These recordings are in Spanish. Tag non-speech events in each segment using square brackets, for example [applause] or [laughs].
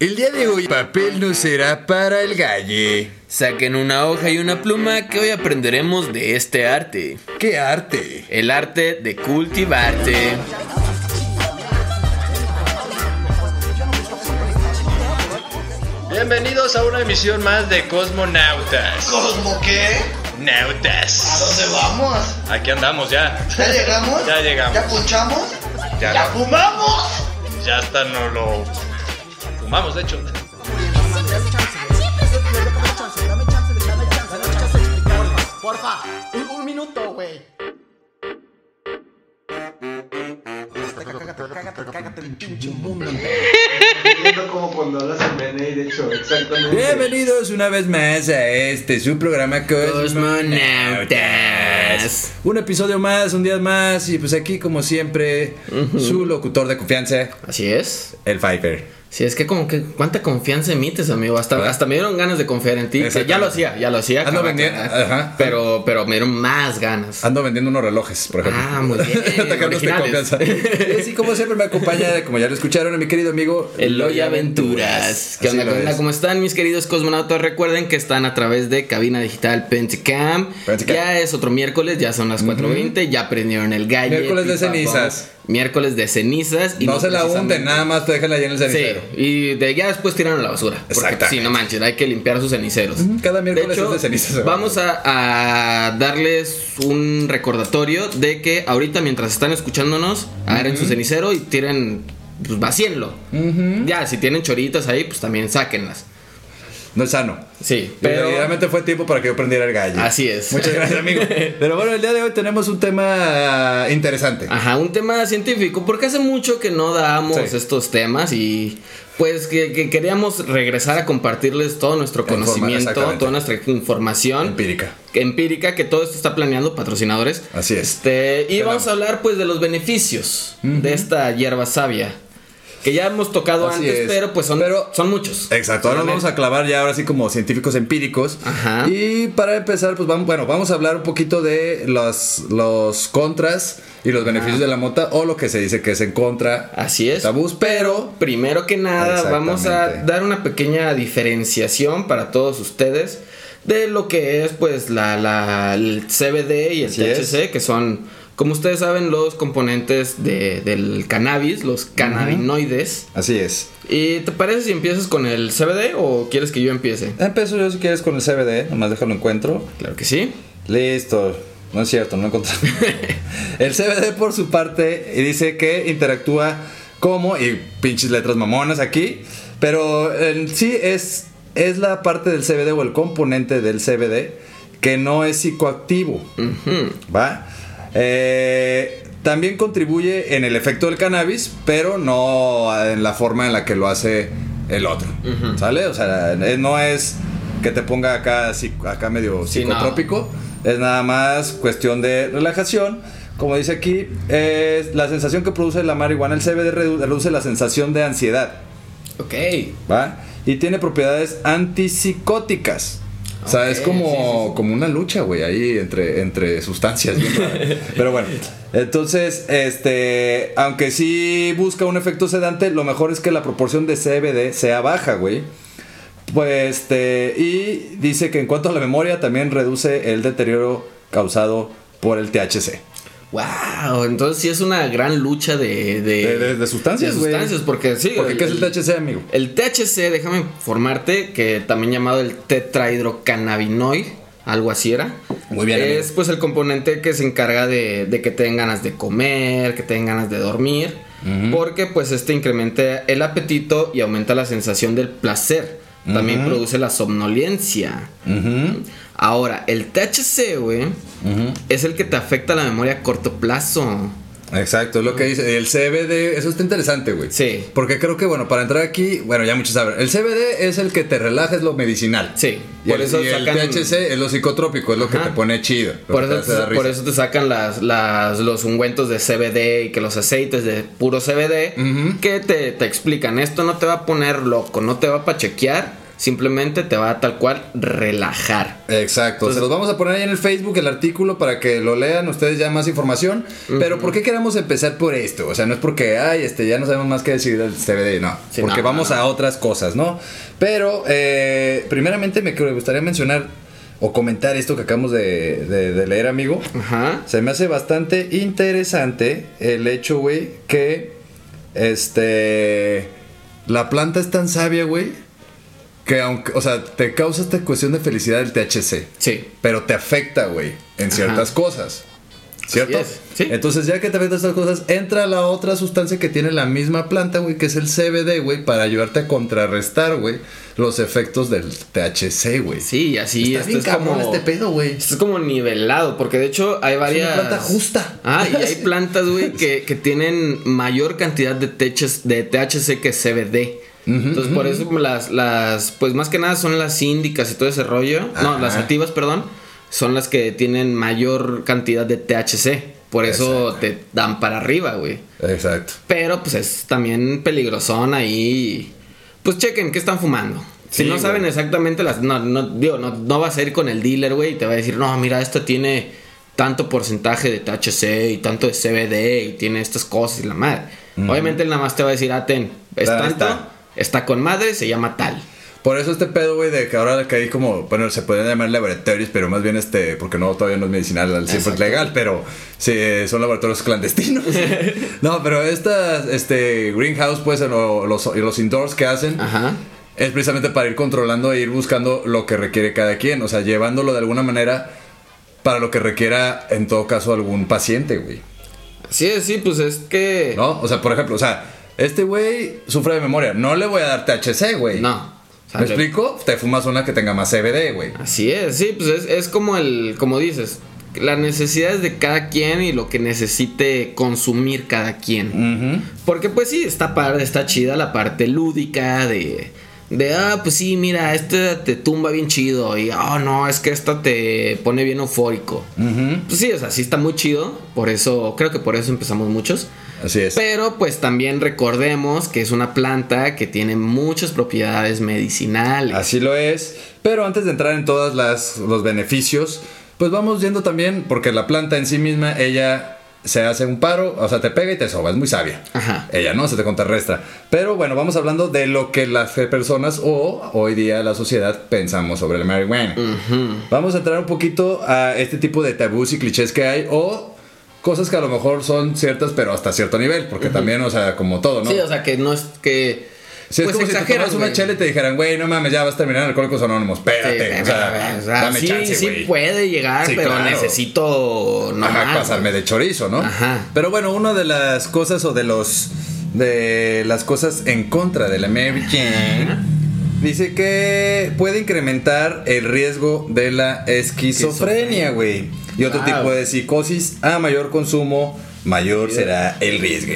El día de hoy, papel no será para el galle. Saquen una hoja y una pluma que hoy aprenderemos de este arte. ¡Qué arte! El arte de cultivarte. Bienvenidos a una emisión más de Cosmonautas. ¿Cosmo qué? Nautas. ¿A dónde vamos? Aquí andamos ya. ¿Ya llegamos? Ya llegamos. ¿Ya punchamos? Ya ¿Ya no. fumamos? Ya hasta no lo fumamos, de hecho. Porfa, un, un minuto, güey. Cágate, cágate el pinche mundo. Viendo como cuando hablas en BNI, de hecho, exactamente. Bienvenidos una vez más a este su programa Cosmonautas. Un episodio más, un día más y pues aquí como siempre su locutor de confianza, Así es. el Viper. Sí, es que como que cuánta confianza emites, amigo. Hasta, ¿Verdad? hasta me dieron ganas de confiar en ti. Ya lo hacía, ya lo hacía. Ando vendiendo- ajá. Pero, pero me dieron más ganas. Ando vendiendo unos relojes, por ejemplo. Ah, muy bien, [laughs] confianza. [laughs] Y así como siempre me acompaña, como ya lo escucharon, mi querido amigo Eloy Aventuras. ¿Qué onda, onda? ¿Cómo están mis queridos cosmonautas? Recuerden que están a través de cabina digital Pentacam. Pentacam. Ya es otro miércoles, ya son las 4.20, ya prendieron el gallo. Miércoles de cenizas. Miércoles de cenizas. Y no, se la hunden, nada más déjenla ahí en el Sí, cenicero. y de ya después tiran a la basura. Exactamente. sí, no manches, hay que limpiar sus ceniceros. Cada miércoles de hecho, es de cenizas. Vamos a, a darles un recordatorio de que ahorita mientras están escuchándonos, agarren su cenicero y tiren, pues vacíenlo. Ya, si tienen choritas ahí, pues también sáquenlas. No es sano. Sí, Pero realmente fue tiempo para que yo prendiera el gallo. Así es. Muchas gracias, amigo. [laughs] Pero bueno, el día de hoy tenemos un tema interesante. Ajá, un tema científico, porque hace mucho que no damos Sí. estos temas y pues que, que queríamos regresar a compartirles todo nuestro conocimiento, toda nuestra información Empírica. empírica, que todo esto está planeando patrocinadores. Así es. Este, y Tenemos. vamos a hablar pues de los beneficios de esta hierba sabia, que ya hemos tocado Así antes, es. pero pues son, Pero- son muchos. Exacto, ahora nos vamos a clavar ya ahora sí como científicos empíricos. Ajá. Y para empezar, pues vamos, bueno, vamos a hablar un poquito de los, los contras y los beneficios de la mota o lo que se dice que es en contra. Así es. Tabús, pero Primero que nada, vamos a dar una pequeña diferenciación para todos ustedes de lo que es pues la, la- el CBD y el Así THC, es. que son, como ustedes saben, los componentes de- del cannabis, los cannabinoides. así es. ¿Y te parece si empiezas con el CBD o quieres que yo empiece? Empiezo yo si quieres con el CBD, nomás déjalo encuentro. Claro que sí. Listo. No es cierto, no encontré. [laughs] el CBD por su parte dice que interactúa como, y pinches letras mamonas aquí, pero sí es, es la parte del CBD o el componente del CBD que no es psicoactivo. ¿Va? Eh, también contribuye en el efecto del cannabis, pero no en la forma en la que lo hace el otro. ¿Sale? O sea, eh, no es que te ponga acá, acá medio Sí, no. psicotrópico. Es nada más cuestión de relajación. Como dice aquí, es la sensación que produce la marihuana, el CBD redu- reduce la sensación de ansiedad. Ok. ¿Va? Y tiene propiedades antipsicóticas. O sea, es como, sí, sí, sí. como una lucha, güey, ahí entre, entre sustancias. [laughs] Pero bueno, entonces, este, aunque sí busca un efecto sedante, lo mejor es que la proporción de CBD sea baja, güey. Pues, este, y dice que en cuanto a la memoria, también reduce el deterioro causado por el THC. Wow, entonces sí es una gran lucha de, de, De- de- de sustancias, de sustancias, porque sí. Porque, ¿qué es el THC, amigo? El THC, déjame informarte, que también llamado el tetrahidrocannabinoid, algo así era. Muy bien, amigo. Es pues el componente que se encarga de, de que te den ganas de comer, que te den ganas de dormir, porque pues este incrementa el apetito y aumenta la sensación del placer. También produce la somnolencia. Ahora, el THC, güey, es el que te afecta la memoria a corto plazo. Exacto, es lo que dice. El CBD, eso está interesante, güey. Sí. Porque creo que, bueno, para entrar aquí, bueno, ya muchos saben. El CBD es el que te relaja, es lo medicinal. Sí, Y, por el, eso y el THC es lo psicotrópico, es lo que te pone chido. Por te eso, te, por eso te sacan las, las- los ungüentos de CBD y que los aceites de puro CBD que te, te explican esto no te va a poner loco, no te va a pachequear, simplemente te va a tal cual relajar. Exacto, Entonces- se los vamos a poner ahí en el Facebook el artículo para que lo lean ustedes ya más información. Pero ¿por qué queremos empezar por esto? O sea, no es porque, ay, este, ya no sabemos más que decir del CBD, no. Sí, porque no, vamos no. a otras cosas, ¿no? Pero, eh, primeramente me gustaría mencionar o comentar esto que acabamos de, de- de leer, amigo. Ajá. Se me hace bastante interesante el hecho, güey, que este la planta es tan sabia, güey, que aunque, o sea, te causa esta cuestión de felicidad el THC, Sí. pero te afecta, güey, en ciertas cosas. ¿Cierto? es, sí. Entonces, ya que te afecta estas cosas, entra la otra sustancia que tiene la misma planta, güey, que es el CBD, güey, para ayudarte a contrarrestar, güey, los efectos del THC, güey. Sí, y así Está esto bien es como este pedo, güey. esto es como nivelado, porque de hecho hay varias planta justa. Ah, y [laughs] hay plantas, güey, que, [laughs] que tienen mayor cantidad de, THC, de THC que CBD. Entonces, por eso las, las, pues más que nada son las índicas y todo ese rollo. No, las activas, perdón, son las que tienen mayor cantidad de THC. Por eso te dan para arriba, güey. Exacto. Pero pues es también peligrosón ahí. Pues chequen qué están fumando. Si no saben exactamente las. No, no, digo, no, no vas a ir con el dealer, güey, y te va a decir, no, mira, esto tiene tanto porcentaje de THC y tanto de CBD y tiene estas cosas y la madre. Obviamente él nada más te va a decir, ah, ten, es tanto, está. Está. con madre, se llama tal. Por eso este pedo, güey, de que ahora que hay como, bueno, se pueden llamar laboratorios, pero más bien este, porque no, todavía no es medicinal, al 100% Exacto. legal, pero sí, son laboratorios clandestinos. [laughs] no, pero estas, este, greenhouse, pues, o los, los indoors que hacen, Ajá. es precisamente para ir controlando e ir buscando lo que requiere cada quien, o sea, llevándolo de alguna manera para lo que requiera, en todo caso, algún paciente, güey. Sí, sí, pues es que. ¿No? O sea, por ejemplo, o sea, este güey sufre de memoria, no le voy a dar THC, güey. No. O sea, ¿Me le- explico? Te fumas una que tenga más CBD, güey. Así es, sí, pues es, es como el, como dices, las necesidades de cada quien y lo que necesite consumir cada quien. Porque pues sí, está padre, está chida la parte lúdica de, de, ah, pues sí, mira, este te tumba bien chido y, oh, no, es que esta te pone bien eufórico. Pues sí, o sea, sí está muy chido, por eso, creo que por eso empezamos muchos. Así es. Pero pues también recordemos que es una planta que tiene muchas propiedades medicinales. Así lo es. Pero antes de entrar en todos los beneficios, pues vamos viendo también, porque la planta en sí misma, ella se hace un paro, o sea, te pega y te soba, es muy sabia. Ajá. Ella no se te contrarresta. Pero bueno, vamos hablando de lo que las personas o hoy día la sociedad pensamos sobre la marihuana. Vamos a entrar un poquito a este tipo de tabús y clichés que hay o cosas que a lo mejor son ciertas, pero hasta cierto nivel, porque también, o sea, como todo, ¿no? Sí, o sea que no es que. Es pues como si te exageras, tomas una chela y te dijeran, güey, no mames, ya vas a terminar en Alcohólicos Anónimos. Espérate, Sí, o sea, o sea, dame sí, chance, sí puede llegar, Sí, pero claro. necesito no Ajá, más, pasarme de chorizo, ¿no? Ajá. Pero bueno, una de las cosas o de los de las cosas en contra de la Mary Jane dice que puede incrementar el riesgo de la esquizofrenia, güey. Y otro Wow. tipo de psicosis, a mayor consumo, mayor será el riesgo.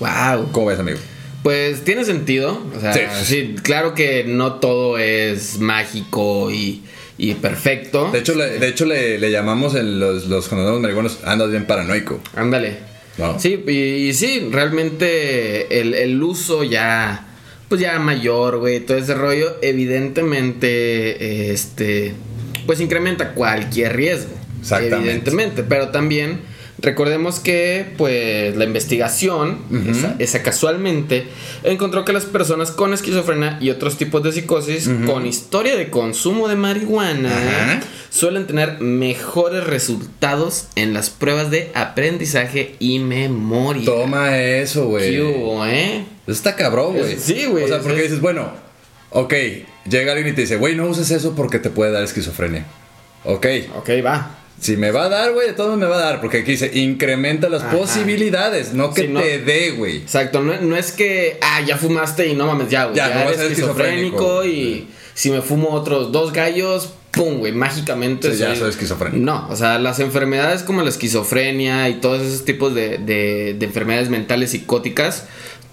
Wow. ¿Cómo ves, amigo? Pues tiene sentido. O sea, Sí. sí. claro que no todo es mágico y, y perfecto. De hecho, le, de hecho le, le llamamos en los, los marihuanos, andas bien paranoico. Ándale. No. Sí, y, y sí, realmente el, el uso ya, pues ya mayor, güey, todo ese rollo, evidentemente, este, pues incrementa cualquier riesgo. Exactamente. Evidentemente, pero también recordemos que, pues, la investigación, esa, esa casualmente, encontró que las personas con esquizofrenia y otros tipos de psicosis con historia de consumo de marihuana suelen tener mejores resultados en las pruebas de aprendizaje y memoria. Toma eso, güey. ¿Qué hubo, eh? Eso está cabrón, güey. Sí, güey, O sea, porque es- dices, bueno, ok, llega alguien y te dice, güey, no uses eso porque te puede dar esquizofrenia. Ok, Ok, va. Si me va a dar, güey, de todos me va a dar, porque aquí dice, incrementa las Ajá. posibilidades, no que Sí, no. te dé, güey. Exacto, no, no es que, ah, ya fumaste y no mames, ya, güey. Ya, Ya, no vas a eres esquizofrénico esquizofrénico. y si me fumo otros dos gallos, pum, güey, mágicamente. Sí, ya soy esquizofrénico. No, o sea, las enfermedades como la esquizofrenia y todos esos tipos de, de- de enfermedades mentales psicóticas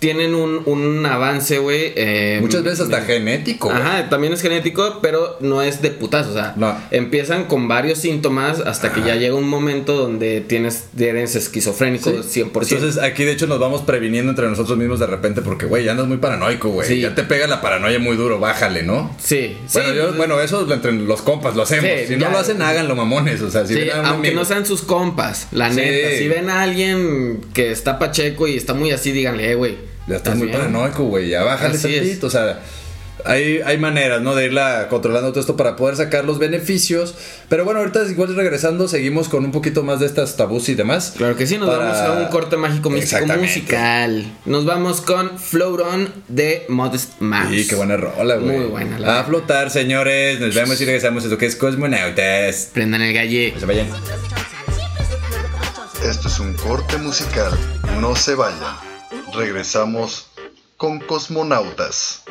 tienen un, un avance, güey. eh, Muchas veces hasta genético. Ajá, también es genético, pero no es de putazo. O sea, No. empiezan con varios síntomas hasta que ya llega un momento donde tienes, eres esquizofrénico Sí. 100%. Entonces aquí de hecho nos vamos previniendo entre nosotros mismos de repente porque, güey, ya andas muy paranoico, güey. Sí. Ya te pega la paranoia muy duro, bájale, ¿no? sí, Bueno, sí, yo- pues, bueno, eso entre los compas lo hacemos. Sí, si no lo hacen, háganlo, mamones. O sea, si ven a un aunque amigo- no sean sus compas, la neta. Si ven a alguien que está pacheco y está muy así, díganle, eh, güey. Ya estás muy bien?" paranoico, güey. Ya bájale Así es. tantito. O sea, hay, hay maneras, ¿no? De irla controlando todo esto para poder sacar los beneficios. Pero bueno, ahorita igual regresando, seguimos con un poquito más de estas tabús y demás. Claro que sí, nos Para- vamos a un corte mágico místico musical. Nos vamos con Float On de Modest Mouse. Sí, qué buena rola, güey. Muy buena, la A verdad. flotar, señores. Nos vemos y regresamos a lo que es Cosmonautas. Prendan el galle. Que se vayan. Esto es un corte musical. No se vayan. Regresamos con Cosmonautas.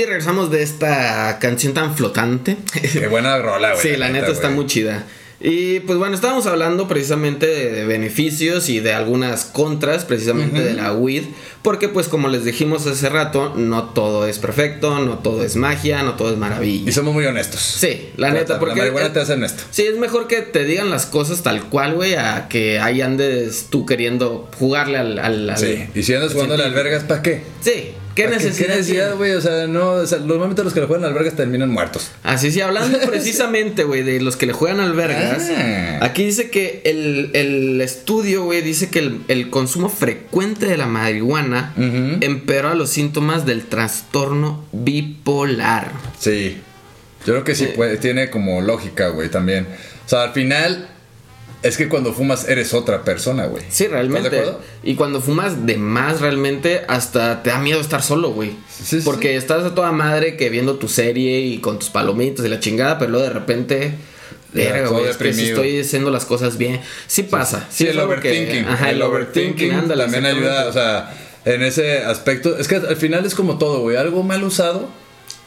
Y regresamos de esta canción tan flotante. Qué buena rola, güey. sí, la neta está muy chida. Y pues bueno, estábamos hablando precisamente de, de beneficios y de algunas contras precisamente de la weed, porque pues como les dijimos hace rato, no todo es perfecto, no todo es magia, no todo es maravilla. Y somos muy honestos. Sí, la neta, porque La marihuana eh, te hace honesto. Sí, es mejor que te digan las cosas tal cual, güey, a que ahí andes tú queriendo jugarle al... al- al- Sí. Y si andas jugando a las científico. albergas, ¿para qué? Sí, ¿qué ¿Para necesidad? ¿Qué necesidad, güey? O sea, no, o sea, normalmente los que le juegan albergas terminan muertos. Así sí, hablando [laughs] precisamente, güey, de los que le juegan albergas. Ah. Aquí dice que el, el estudio, güey, dice que el, el consumo frecuente de la marihuana Ujú. empeora los síntomas del trastorno bipolar. Sí. Yo creo que sí puede, tiene como lógica, güey, también. O sea, al final es que cuando fumas eres otra persona, güey. Sí, ¿Estás de realmente. acuerdo? Y cuando fumas de más, realmente, hasta te da miedo estar solo, güey. Sí, sí, Porque sí. estás a toda madre que viendo tu serie y con tus palomitas y la chingada, pero luego de repente. Verga, güey, es que si estoy haciendo las cosas bien. Sí pasa. Sí, es el que- overthinking. ajá, el, overthinking, ándale. también ayuda, o sea, en ese aspecto. Es que al final es como todo, güey. Algo mal usado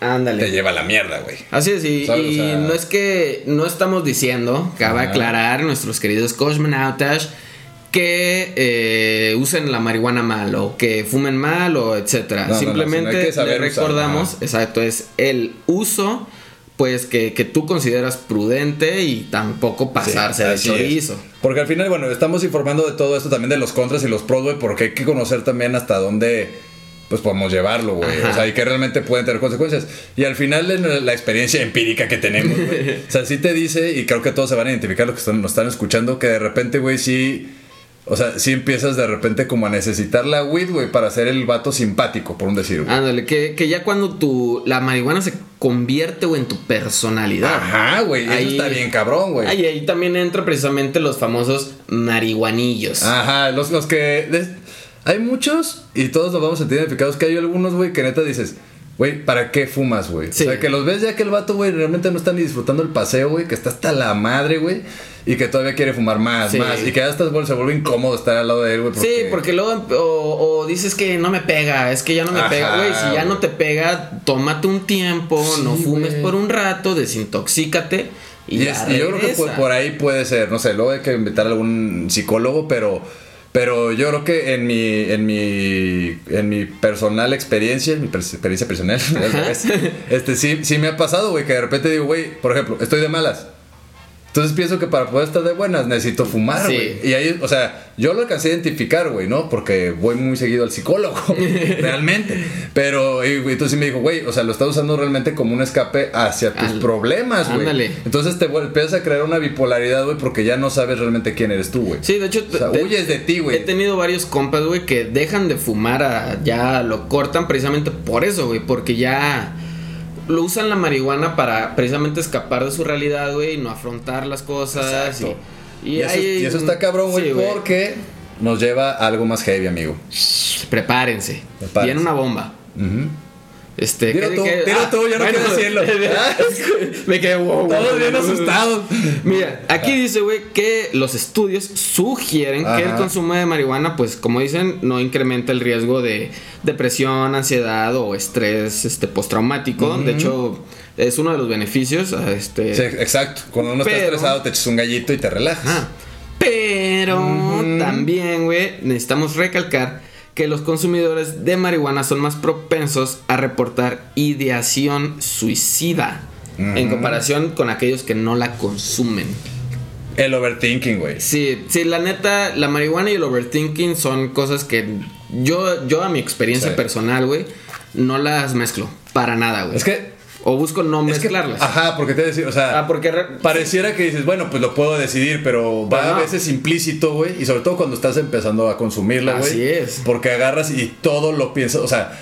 Ándale. te lleva a la mierda, güey. Así es, y, no es que no estamos diciendo, cabe Ajá. aclarar nuestros queridos cosmonautas que eh, usen la marihuana mal o que fumen mal o etcétera. No, no, no, Simplemente le recordamos, exacto, es el uso pues que, que tú consideras prudente y tampoco pasarse de chorizo. Porque al final, bueno, estamos informando de todo esto también de los contras y los pros, güey, porque hay que conocer también hasta dónde pues podemos llevarlo, güey. O sea, y que realmente pueden tener consecuencias. Y al final en la experiencia empírica que tenemos, güey. [laughs] o sea, sí te dice, y creo que todos se van a identificar los que están, nos están escuchando, que de repente, güey, sí. O sea, sí empiezas de repente como a necesitar la weed, güey, para ser el vato simpático, por un decir, güey. Ándale, que, que ya cuando tu, la marihuana se convierte güey, en tu personalidad. Ajá, güey. Eso Ahí- está bien cabrón, güey. Ahí, ahí también entra precisamente los famosos marihuanillos. Ajá, los, los que. Hay muchos y todos nos vamos a sentir identificados. Que hay algunos, güey, que neta dices, güey, ¿para qué fumas, güey? Sí. O sea, que los ves ya que el vato, güey, realmente no está ni disfrutando el paseo, güey, que está hasta la madre, güey, y que todavía quiere fumar más, Sí. más. Y que hasta se vuelve incómodo estar al lado de él, güey. Sí, porque luego o, o dices que no me pega, es que ya no me Ajá, pega, güey, si ya no te pega, tómate un tiempo, no fumes por un rato, desintoxícate y, Y, es- y yo creo que por, por ahí puede ser, no sé, luego hay que invitar a algún psicólogo, pero, pero yo creo que en mi, en mi, en mi personal experiencia, en mi per- experiencia personal, [laughs] al revés, este, sí, sí me ha pasado, güey, que de repente digo, güey, por ejemplo, estoy de malas. Entonces pienso que para poder estar de buenas necesito fumar, Sí. güey. Y ahí, o sea, yo lo alcancé a identificar, güey, ¿no? Porque voy muy seguido al psicólogo, [laughs] realmente. Pero, y, güey, entonces sí me dijo, güey, o sea, lo estás usando realmente como un escape hacia tus Al- problemas, güey. ándale. Entonces te empiezas a crear una bipolaridad, güey, porque ya no sabes realmente quién eres tú, güey. Sí, de hecho, O sea, te- huyes de ti, He güey. tenido varios compas, güey, que dejan de fumar, a- ya lo cortan precisamente por eso, güey, porque ya lo usan la marihuana para precisamente escapar de su realidad, güey, y no afrontar las cosas. Exacto. Y, Y, eso, hay- y eso está cabrón, güey, Sí, porque nos lleva a algo más heavy, amigo. Prepárense. Prepárense. Viene una bomba. Ujú. Este, Dilo ¿qué- tú, qué- dilo tú, yo no quiero decirlo. [laughs] Me quedé wow, Todos wow, bien wow. asustados. Mira, aquí dice, güey, que los estudios sugieren que el consumo de marihuana, pues, como dicen, no incrementa el riesgo de depresión, ansiedad o estrés este, postraumático. De hecho, es uno de los beneficios. a Este, Sí, exacto. Cuando uno está Pero- estresado, te echas un gallito y te relajas. Pero también, güey, necesitamos recalcar que los consumidores de marihuana son más propensos a reportar ideación suicida en comparación con aquellos que no la consumen. El overthinking, güey. Sí, sí, la neta, la marihuana y el overthinking son cosas que yo, yo a mi experiencia Sí. personal, güey, no las mezclo para nada, güey. Es que. O busco no es que- mezclarlas. ajá, porque te decir, o sea. Ah, porque re- Pareciera que dices, bueno, pues lo puedo decidir, pero va no. a veces implícito, güey. Y sobre todo cuando estás empezando a consumirla, güey. Así es. Porque agarras y todo lo piensas. O sea,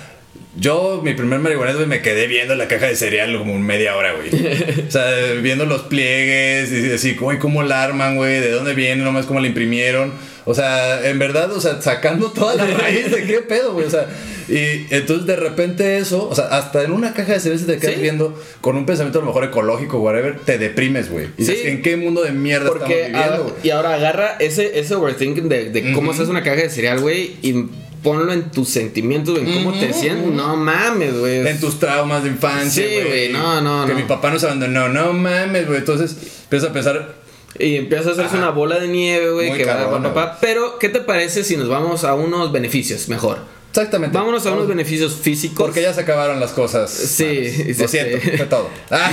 yo, mi primer marihuana, güey, me quedé viendo la caja de cereal como media hora, güey. [laughs] o sea, viendo los pliegues, y así, güey, cómo la arman, güey, de dónde viene, nomás cómo la imprimieron. O sea, en verdad, o sea, sacando toda la raíz de qué pedo, güey. O sea, y entonces de repente eso, o sea, hasta en una caja de cerveza te quedas Sí. viendo con un pensamiento a lo mejor ecológico, whatever, te deprimes, güey. Y dices, Sí. ¿en qué mundo de mierda Porque estamos viviendo, güey? y ahora agarra ese, ese overthinking de, de cómo hace una caja de cereal, güey, y ponlo en tus sentimientos, en cómo te sientes. No mames, güey. En tus traumas de infancia, Sí, güey. güey, no, no, Que no. mi papá nos abandonó, no mames, güey. Entonces empiezas a pensar Y empieza a hacerse Ajá. una bola de nieve, güey, que va cabrona, pa, pa, pa. Pero, ¿qué te parece si nos vamos a unos beneficios mejor? Exactamente. Vámonos a unos beneficios físicos. Porque ya se acabaron las cosas. Sí, Lo siento, sí. fue todo. [laughs] Ah,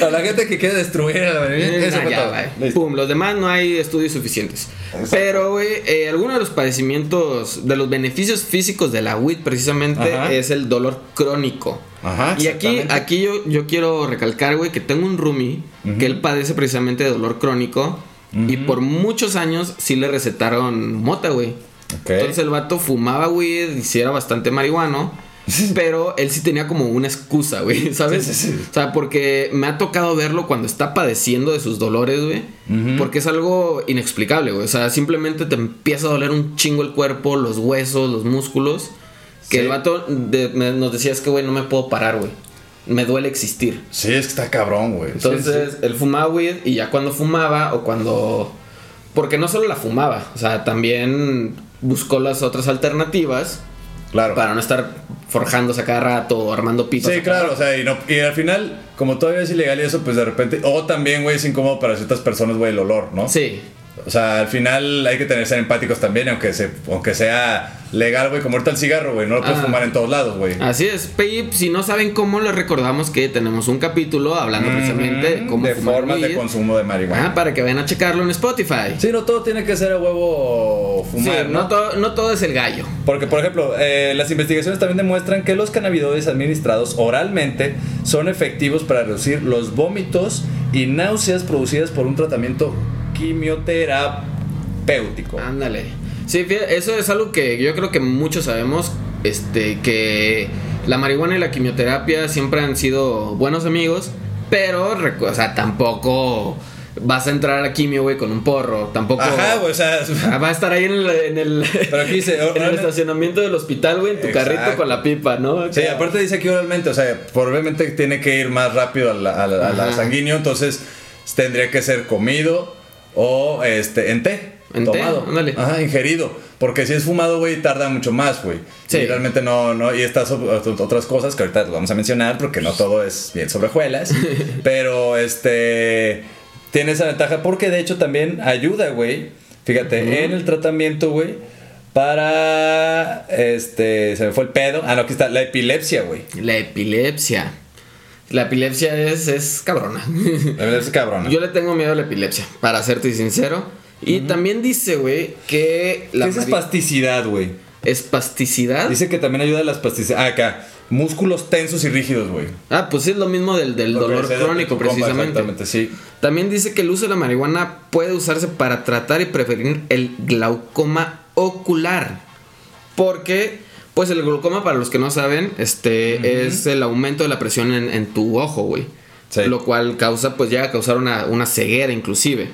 [laughs] a la gente que quiere destruir a la Eh, eso nah, fue ya, todo. Pum, los demás no hay estudios suficientes. Pero, güey, eh, algunos de los padecimientos, de los beneficios físicos de la WIT precisamente Ajá. es el dolor crónico. Ajá, Y aquí, aquí yo, yo quiero recalcar, güey, que tengo un roomie que él padece precisamente de dolor crónico. Y por muchos años sí le recetaron mota, güey. Entonces el vato fumaba weed y sí era bastante marihuano. Pero él sí tenía como una excusa, güey, [laughs] ¿sabes? Sí, sí, sí. O sea, porque me ha tocado verlo cuando está padeciendo de sus dolores, güey. Porque es algo inexplicable, güey. O sea, simplemente te empieza a doler un chingo el cuerpo, los huesos, los músculos. Que Sí. el vato de- me- nos decía, es que, güey, no me puedo parar, güey. Me duele existir. Sí, es que está cabrón, güey. Entonces, sí. él fumaba weed y ya cuando fumaba o cuando... Porque no solo la fumaba, o sea, también buscó las otras alternativas claro. para no estar forjándose a cada rato o armando pipas. Sí, claro, o sea, y, no, y al final, como todavía es ilegal y eso, pues de repente, o también, güey, es incómodo para ciertas personas, güey, el olor, ¿no? Sí, O sea, al final hay que tener ser empáticos también, aunque, se, aunque sea legal, güey, como ahorita el cigarro, güey, no lo puedes Ah. fumar en todos lados, güey. así es. Y si no saben cómo, les recordamos que tenemos un capítulo hablando precisamente de cómo de fumar formas de consumo de marihuana. Ah, para que vayan a checarlo en Spotify. Sí, no todo tiene que ser a huevo Sí, fumar, no, ¿no? todo, no todo es el gallo. Porque, por ejemplo, eh, las investigaciones también demuestran que los cannabinoides administrados oralmente son efectivos para reducir los vómitos y náuseas producidas por un tratamiento quimioterapéutico. Ándale. Sí, eso es algo que yo creo que muchos sabemos, este, que la marihuana y la quimioterapia siempre han sido buenos amigos, pero, o sea, tampoco vas a entrar a quimio, güey, con un porro, tampoco... Ajá, güey, o sea, Ah, Va a estar ahí en el, en el, [laughs] Pero aquí dice, [laughs] en el estacionamiento del hospital, güey, en tu Exacto. carrito con la pipa, ¿no? Sí, aparte dice aquí oralmente, o sea, probablemente tiene que ir más rápido a la, a la- a la Ajá. sanguíneo, entonces tendría que ser comido o este en té. En té, tomado. ándale. Ajá, ingerido. Porque si es fumado, güey, tarda mucho más, güey. Sí. Y realmente no, no, y estas otras cosas que ahorita vamos a mencionar porque no todo es bien sobre juelas. [laughs] pero este tiene esa ventaja porque de hecho también ayuda, güey. Fíjate, en el tratamiento, güey. Para este. Se me fue el pedo. Ah, no, aquí está. La epilepsia, güey. La epilepsia. La epilepsia es, es cabrona. La epilepsia cabrona. Yo le tengo miedo a la epilepsia, para serte sincero. Y también dice, güey, que la ¿Qué es espasticidad, güey? espasticidad. Dice que también ayuda a la espasticidad. Ah, acá. Músculos tensos y rígidos, güey. Ah, pues sí, es lo mismo del, del dolor de crónico, precisamente. Exactamente, sí. También dice que el uso de la marihuana puede usarse para tratar y prevenir el glaucoma ocular. Porque, pues el glaucoma, para los que no saben, este es el aumento de la presión en, en tu ojo, güey. Sí. Lo cual causa, pues llega a causar una, una ceguera inclusive.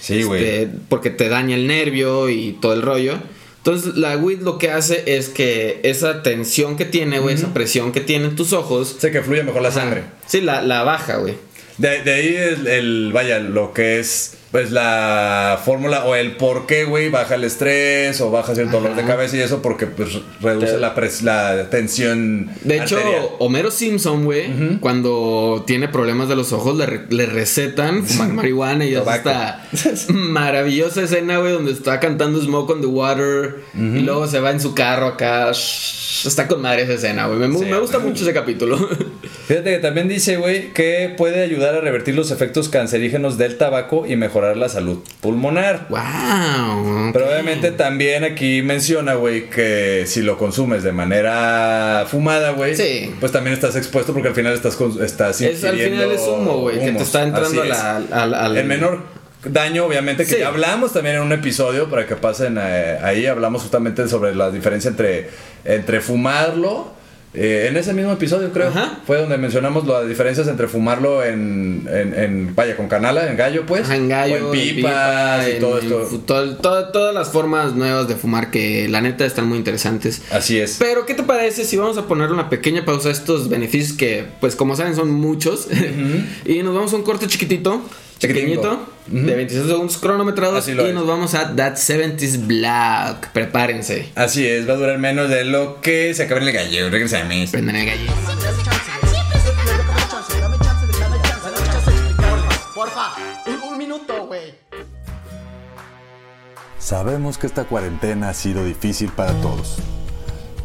Sí, güey. Este, porque te daña el nervio y todo el rollo. Entonces, la weed lo que hace es que esa tensión que tiene, güey, esa presión que tiene en tus ojos. Sé que fluye mejor la sangre. Sí, la, la baja, güey. De, de ahí el, el- vaya, lo que es, pues la fórmula o el por qué, güey, baja el estrés o baja el dolor de cabeza y eso porque, pues, reduce Te- la, pres- la tensión De hecho. Homero Simpson, güey, cuando tiene problemas de los ojos, le, re- le recetan [laughs] fumar marihuana y hace esta maravillosa escena, güey, donde está cantando Smoke on the Water y luego se va en su carro acá. Está con madre esa escena, güey. Me, Sí, me gusta mucho ese capítulo. Fíjate que también dice, güey, que puede ayudar a revertir los efectos cancerígenos del tabaco y mejorar la salud pulmonar. wow. Pero obviamente también aquí menciona, güey, que si lo consumes de manera fumada, güey, Sí. pues también estás expuesto porque al final estás, estás Es, al final es humo, güey, que te está entrando es. la, al- al- El menor daño, obviamente, que Sí. ya hablamos también en un episodio para que pasen eh, ahí, hablamos justamente sobre la diferencia entre, entre fumarlo. Eh, en ese mismo episodio, creo, Ajá. fue donde mencionamos las diferencias entre fumarlo en, en, en- vaya, con canala, en gallo, pues, Ajá, en gallo, o en pipas y en- todo esto. fu- todo- todo- todas las formas nuevas de fumar que la neta están muy interesantes. Así es. Pero, ¿qué te parece si vamos a poner una pequeña pausa a estos beneficios que, pues, como saben, son muchos? [laughs] y nos vamos a un corte chiquitito pequeñito de 26 segundos cronometrados y nos vamos a That 70s Black. Prepárense. Así es, va a durar menos de lo que se acaba en el gallo. Regresamos. Prendan el gallo. Sabemos que esta cuarentena ha sido difícil para todos.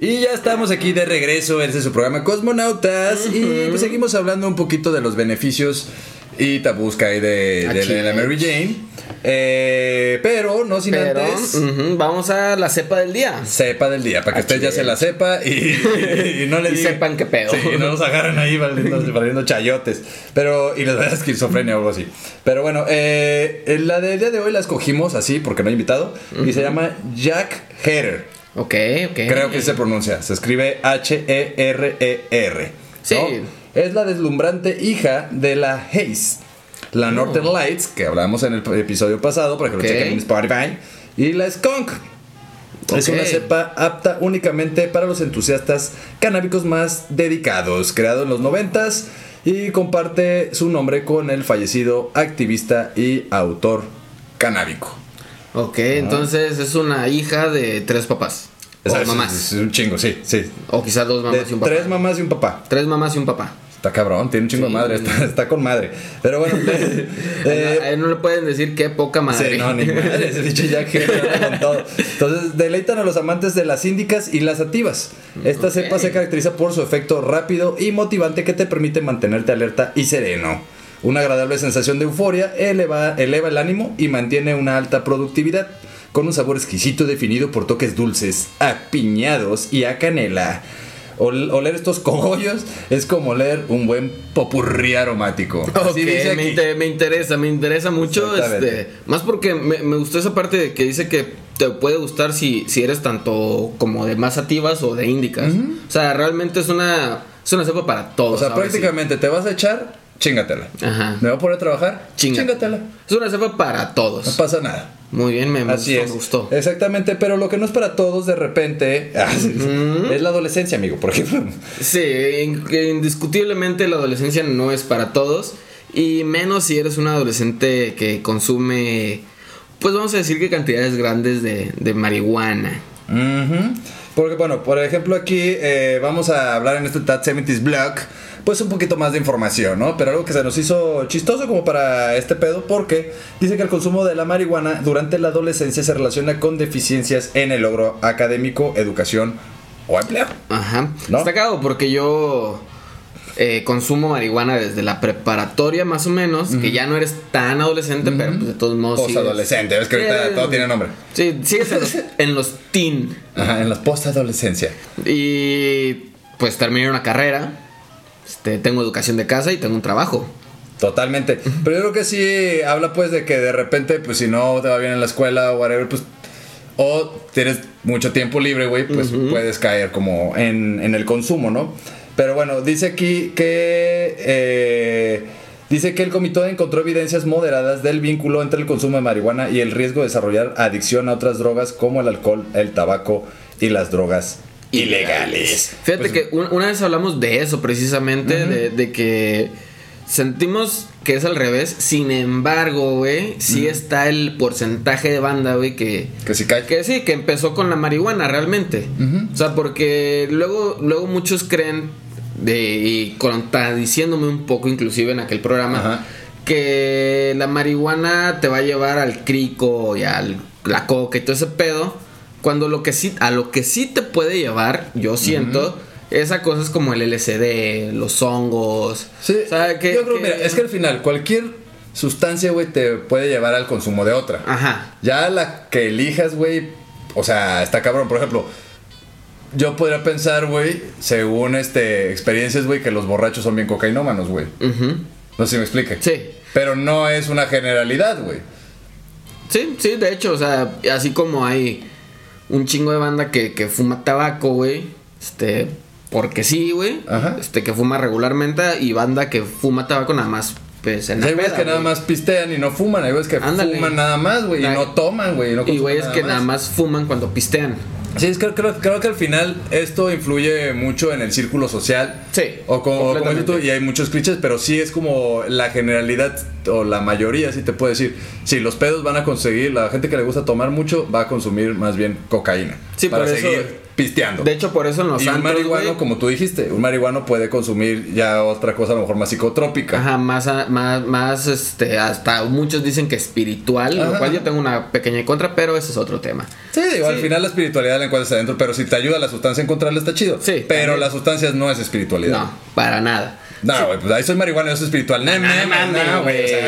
Y ya estamos aquí de regreso, este es su programa Cosmonautas y pues seguimos hablando un poquito de los beneficios y tabús que hay de, de- de la Mary Jane. Eh, pero no sin Pero antes ujú, vamos a la cepa del día. sepa del día, para que Así usted ya se la sepa y, [laughs] y no le Y sepan qué pedo. Sí, y no nos agarran ahí valiendo, valiendo chayotes. Pero, y les da esquizofrenia o algo así. Pero bueno, eh, la del día de hoy la escogimos así porque no hay invitado. Y se llama Jack Herer. Ok, ok. Creo que se pronuncia. Se escribe H-E-R-E-R. Sí. ¿no? Es la deslumbrante hija de la Haze, la Northern Lights, que hablamos en el episodio pasado, para que Ok. lo chequen en Spotify. Y la Skunk. Es una cepa apta únicamente para los entusiastas canábicos más dedicados, creado en los 90s y comparte su nombre con el fallecido activista y autor canábico. Ok, entonces es una hija de tres papás. O Es- es- mamás. Es, un chingo, sí, sí. O quizás dos De mamás y un papá. tres mamás y un papá. Tres mamás y un papá. Está cabrón, tiene un chingo Sí. de madre, está, está con madre. Pero bueno, [laughs] eh, a él no le pueden decir qué poca madre. sí, no, ni [laughs] madre, ese bicho ya que con todo. Entonces, deleitan a los amantes de las índicas y las activas. Esta cepa se caracteriza por su efecto rápido y motivante que te permite mantenerte alerta y sereno. Una agradable sensación de euforia eleva, eleva el ánimo y mantiene una alta productividad, con un sabor exquisito definido por toques dulces, a piñados y a canela. Ol- Oler estos cogollos es como oler un buen popurrí aromático. Así dice me, inter- me interesa, me interesa mucho. Este, más porque me, me gustó esa parte de que dice que te puede gustar si, si eres tanto como de más activas o de índicas. O sea, realmente es una, es una cepa para todos. O sea, sí. prácticamente te vas a echar, chingatela. Ajá. ¿Me voy a poner a trabajar? Chinga. Chingatela. Es una cepa para No todos. pasa nada. Muy bien, me, Así gustó, es. gustó. Exactamente, pero lo que no es para todos de repente [laughs] ah, es la adolescencia, amigo, por ejemplo. Sí, indiscutiblemente la adolescencia no es para todos. Y menos si eres un adolescente que consume, pues vamos a decir que cantidades grandes de, de marihuana. Ujú. Porque bueno, por ejemplo aquí eh, vamos a hablar en este Tat 70s Blog pues un poquito más de información, ¿no? Pero algo que se nos hizo chistoso como para este pedo porque dice que el consumo de la marihuana durante la adolescencia se relaciona con deficiencias en el logro académico, educación o empleo. Ajá. ¿No? Está cagado porque yo eh, consumo marihuana desde la preparatoria más o menos, que ya no eres tan adolescente, pero pues de todos modos... sigues- Postadolescente, ves que ahorita Sí, todo tiene nombre. Sí, sigues en los, [laughs] en los teen. Ajá, en la postadolescencia. Y pues terminé una carrera, este, tengo educación de casa y tengo un trabajo. Totalmente. Pero yo creo que sí habla pues de que de repente, pues si no te va bien en la escuela o whatever, pues... O tienes mucho tiempo libre, güey, pues puedes caer como en, en el consumo, ¿no? Pero bueno, dice aquí que... eh, dice que el comité encontró evidencias moderadas del vínculo entre el consumo de marihuana y el riesgo de desarrollar adicción a otras drogas como el alcohol, el tabaco y las drogas ilegales. Fíjate Pues, que un- una vez hablamos de eso precisamente, de, de que sentimos que es al revés. Sin embargo, güey, sí está el porcentaje de banda, güey, que, Que si cae. que sí, que empezó con la marihuana realmente. O sea, porque luego, luego muchos creen, de, y contradiciéndome un poco inclusive en aquel programa, Ajá. que la marihuana te va a llevar al crico y al la coca y todo ese pedo. Cuando lo que sí, a lo que sí te puede llevar, yo siento, es a cosas como el LSD, los hongos. Sí, O sea, que, yo creo, que- mira, es que al final cualquier sustancia, güey, te puede llevar al consumo de otra. Ajá. Ya la que elijas, güey, o sea, está cabrón. Por ejemplo, yo podría pensar, güey, según este experiencias, güey, que los borrachos son bien cocainómanos, güey. Ujú. No sé si me explique. Sí. Pero no es una generalidad, güey. Sí, sí, de hecho, o sea, así como hay un chingo de banda que, que fuma tabaco, güey, este, porque sí, güey, este, que fuma regularmente, y banda que fuma tabaco nada más pues en hay güeyes que nada más pistean y no fuman. Hay güeyes que Ándale. fuman nada más, güey. Y no toman, güey. y no Y güeyes que nada más fuman cuando pistean. Sí, es que creo, creo que al final esto influye mucho en el círculo social. Sí, O como, como tú, y hay muchos clichés, pero sí es como la generalidad o la mayoría, sí te puedo decir. Sí, los pedos van a conseguir, la gente que le gusta tomar mucho va a consumir más bien cocaína. Sí, para eso- seguir pisteando. De hecho, por eso en los y un marihuano, güey, como tú dijiste, un marihuano puede consumir ya otra cosa a lo mejor más psicotrópica. Ajá, más, más, más, este, hasta muchos dicen que espiritual, lo cual yo tengo una pequeña en contra, pero ese es otro tema. Sí, digo, al final la espiritualidad la encuentras adentro, pero si te ayuda la sustancia a encontrarla está chido. Sí, pero las sustancias no es espiritualidad. No, para nada. No, güey, pues ahí soy marihuana, eso es espiritual. No, No, no, mames, no, güey. O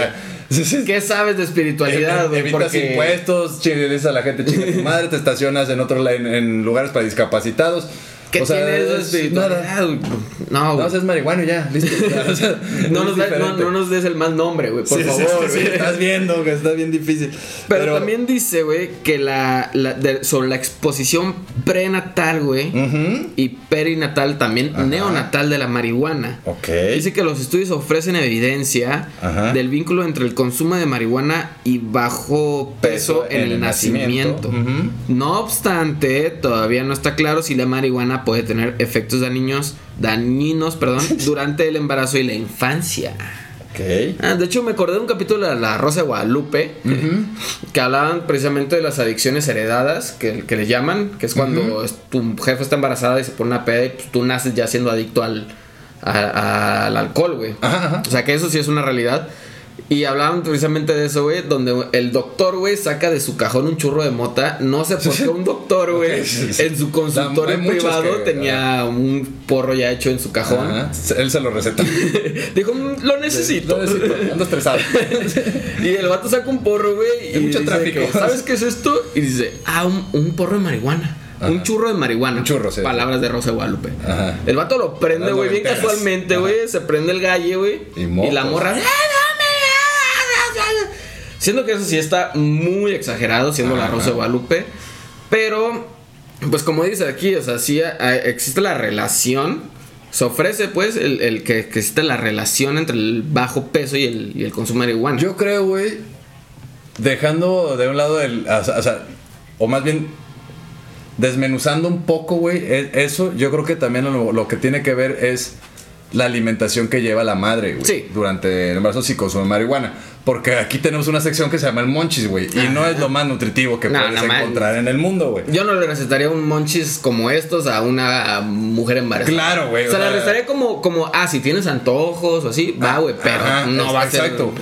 [laughs] ¿Qué sabes de espiritualidad? Evitas Porque impuestos, chingues a la gente, chingue tu madre, te estacionas en otro en lugares para discapacitados. ¿Qué O sea, tiene eso de nada. No, No, güey. es marihuana y ya, listo. O sea, [laughs] No, nos da- no- no nos des el mal nombre, güey, por Sí, favor. sí, sí, güey. estás viendo que está bien difícil. Pero, también dice, güey, que la, la- de- sobre la exposición prenatal, güey, y perinatal, también neonatal de la marihuana. Ok. Dice que los estudios ofrecen evidencia Ajá. del vínculo entre el consumo de marihuana y bajo peso, en, el, nacimiento. No obstante, todavía no está claro si la marihuana puede tener efectos dañinos, dañinos perdón, [laughs] durante el embarazo y la infancia. Ah, de hecho, me acordé de un capítulo de La Rosa de Guadalupe que hablaban precisamente de las adicciones heredadas, que, que le llaman, que es cuando tu jefe está embarazada y se pone una peda y pues, tú naces ya siendo adicto al, a- al alcohol, güey. O sea, que eso sí es una realidad. Y hablaban precisamente de eso, güey, donde el doctor, güey, saca de su cajón un churro de mota. No sé por qué un doctor, [laughs] güey, Ok, sí, sí. en su consultorio privado que- tenía un porro ya hecho en su cajón. Ajá. Él se lo receta. [laughs] Dijo, "Mm, lo necesito. Lo necesito, Ando estresado. [laughs] y el vato saca un porro, güey. Y mucho dice tráfico. que, ¿Sabes qué es esto? Y dice, ah, un, un porro de marihuana. Ajá. Un churro de marihuana. Un churro, sí. Palabras de Rosa Guadalupe. Ajá. El vato lo prende, güey, bien casualmente, güey. Se prende el galle, güey. Y la morra. "Ah, dame, ah, ah, ah". Siendo que eso sí está muy exagerado, siendo la. Rosa de Guadalupe. Pero, pues como dice aquí, o sea, sí ah, existe la relación. Se ofrece, pues, el, el que, que existe la relación entre el bajo peso y el, y el consumo de marihuana. Yo creo, güey, dejando de un lado el. O sea, o más bien desmenuzando un poco, güey, e- eso yo creo que también lo, lo que tiene que ver es la alimentación que lleva la madre, güey. Sí. Durante el embarazo si consume marihuana. Porque aquí tenemos una sección que se llama el monchis, güey. Y no es lo más nutritivo que No, puedes no encontrar en el mundo, güey. Yo no le recetaría un monchis como estos a una mujer embarazada. Claro, güey, O sea, sea- recetaría como, como, ah, si tienes antojos o así, va, güey, pero Ajá, no va a ser. Exacto.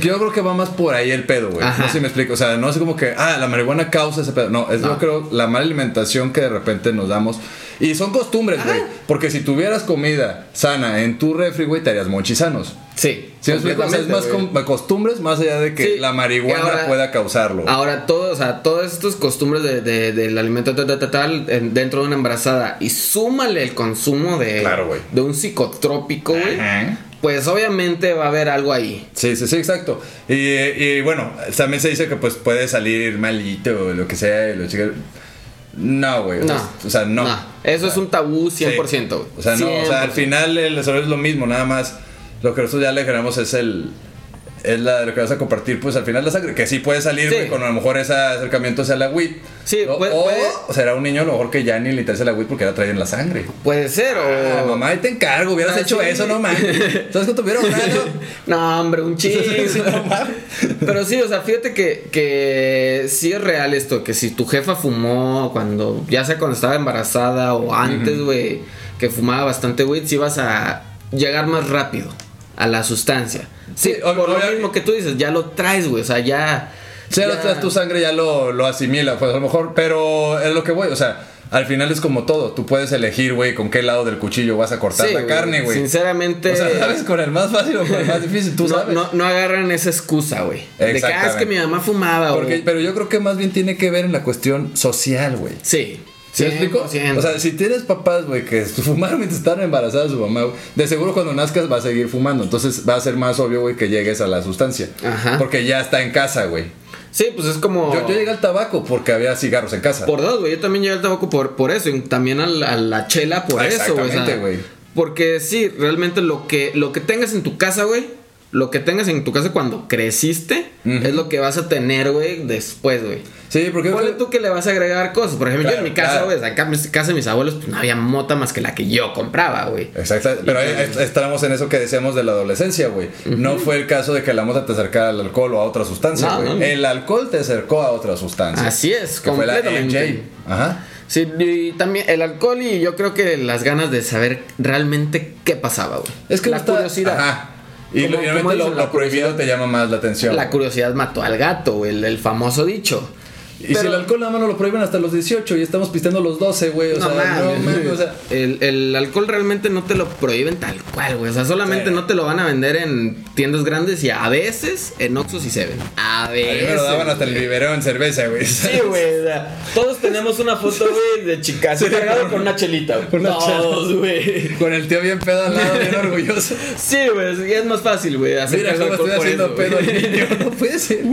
Yo creo que va más por ahí el pedo, güey. No sé si me explico. O sea, no es como que, ah, la marihuana causa ese pedo. No, es No. yo creo la mala alimentación que de repente nos damos. Y son costumbres, güey. Porque si tuvieras comida sana en tu refri, güey, te harías monchisanos. Sí. ¿Sí explico? O sea, es más com- costumbres más allá de que Sí, la marihuana ahora- pueda causarlo. Ahora, todo, o sea, todas estas costumbres de, de- del alimento tal, tal, tal, tal, en- dentro de una embarazada y súmale el consumo de, Claro, de un psicotrópico, güey, pues obviamente va a haber algo ahí. Sí, sí, sí, exacto. Y, y, bueno, también se dice que pues puede salir malito o lo que sea. y los chicos- No, güey. o sea, No. O sea, no. Eso es un tabú 100%. Sí. O sea, no, o sea, al 100%. final el desarrollo es lo mismo, nada más. Lo que nosotros ya le queremos es el. Es la, lo que vas a compartir, pues al final la sangre. Que sí puede salir, Sí. güey, con a lo mejor ese acercamiento hacia la WIT. Sí, o, puede- o puede- será un niño a lo mejor que ya ni le interesa la WIT porque la trae en la sangre. Puede ser, Ah, o. mamá, ahí te encargo, hubieras Ah, hecho sí. eso, no mames. ¿Sabes cuánto hubiera ahorrado? No, hombre, un mames. Pero sí, o sea, fíjate que, que sí es real esto, que si tu jefa fumó cuando, ya sea cuando estaba embarazada o antes, güey, que fumaba bastante, güey, sí vas a llegar más rápido a la sustancia. Sí, Sí, por lo mismo que tú dices, ya lo traes, güey, o sea, ya... Sí, ya- lo traes, tu sangre ya lo, lo asimila, pues a lo mejor, pero es lo que voy, o sea, al final es como todo, tú puedes elegir, güey, con qué lado del cuchillo vas a cortar Sí, la carne, güey. Sinceramente... O sea, ¿sabes? Con el más fácil o con el más difícil, tú no, sabes. no, no agarran esa excusa, güey. De que, ah, es que mi mamá fumaba, güey. pero yo creo que más bien tiene que ver en la cuestión social, güey. Sí. ¿Sí explico? 100%. O sea, si tienes papás, güey, que [laughs] fumaron mientras estaban embarazadas su mamá, güey, de seguro cuando nazcas va a seguir fumando. Entonces va a ser más obvio, güey, que llegues a la sustancia. Ajá. Porque ya está en casa, güey. sí, pues es como... Yo, yo llegué al tabaco porque había cigarros en casa. Por dos, güey. Yo también llegué al tabaco por, por eso. Y también a la, a la chela por eso, güey. o sea, porque sí, realmente lo que, lo que tengas en tu casa, güey, lo que tengas en tu casa cuando creciste es lo que vas a tener, güey, después, güey. Sí, porque Ponle tú que le vas a agregar cosas. Por ejemplo, yo en mi casa, claro. güey, acá en mi casa de mis abuelos, pues no había mota más que la que yo compraba, güey. Exacto, pero ahí estábamos en eso que decíamos de la adolescencia, güey. No fue el caso de que la mota te acercara al alcohol o a otra sustancia, güey. no. El alcohol te acercó a otra sustancia. Así es, que fue la completamente. MJ. Ajá. Sí, y también el alcohol y yo creo que las ganas de saber realmente qué pasaba, güey. Es que la está- curiosidad. Ajá. Y obviamente lo, prohibido te llama más la atención. La curiosidad mató al gato, el, el famoso dicho. Y si Pero- el alcohol nada más no lo prohíben hasta los 18 y estamos pisteando los 12, güey. O no sea, no o sea, el, el alcohol realmente no te lo prohíben tal cual, güey. O sea, solamente Sí. no te lo van a vender en tiendas grandes y a veces en Oxxos y Seven. A a mí veces. me lo daban hasta el biberón cerveza, güey. Sí, güey. o sea, todos tenemos una foto, güey, de chicas Sí. cargado con una chelita, güey. Todos, güey. Con el tío bien pedo al lado, bien orgulloso. Sí, güey, y es más fácil, güey. Mira cómo estoy haciendo eso, pedo al niño. No puede ser. [laughs]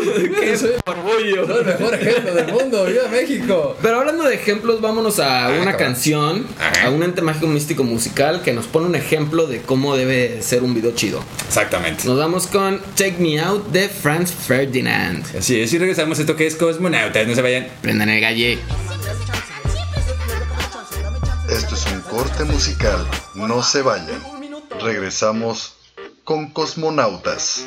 [laughs] ¡Qué Soy- orgullo! Mejor ejemplo del mundo. ¡Viva México! Pero hablando de ejemplos, vámonos a una cabrón. canción, Ajá. a un ente mágico místico musical que nos pone un ejemplo de cómo debe ser un video chido. Exactamente. Nos vamos con Take Me Out de Franz Ferdinand. Así es, y regresamos a esto que es Cosmonautas. No se vayan. Prendan el galle. Esto es un corte musical. No se vayan. Regresamos con Cosmonautas.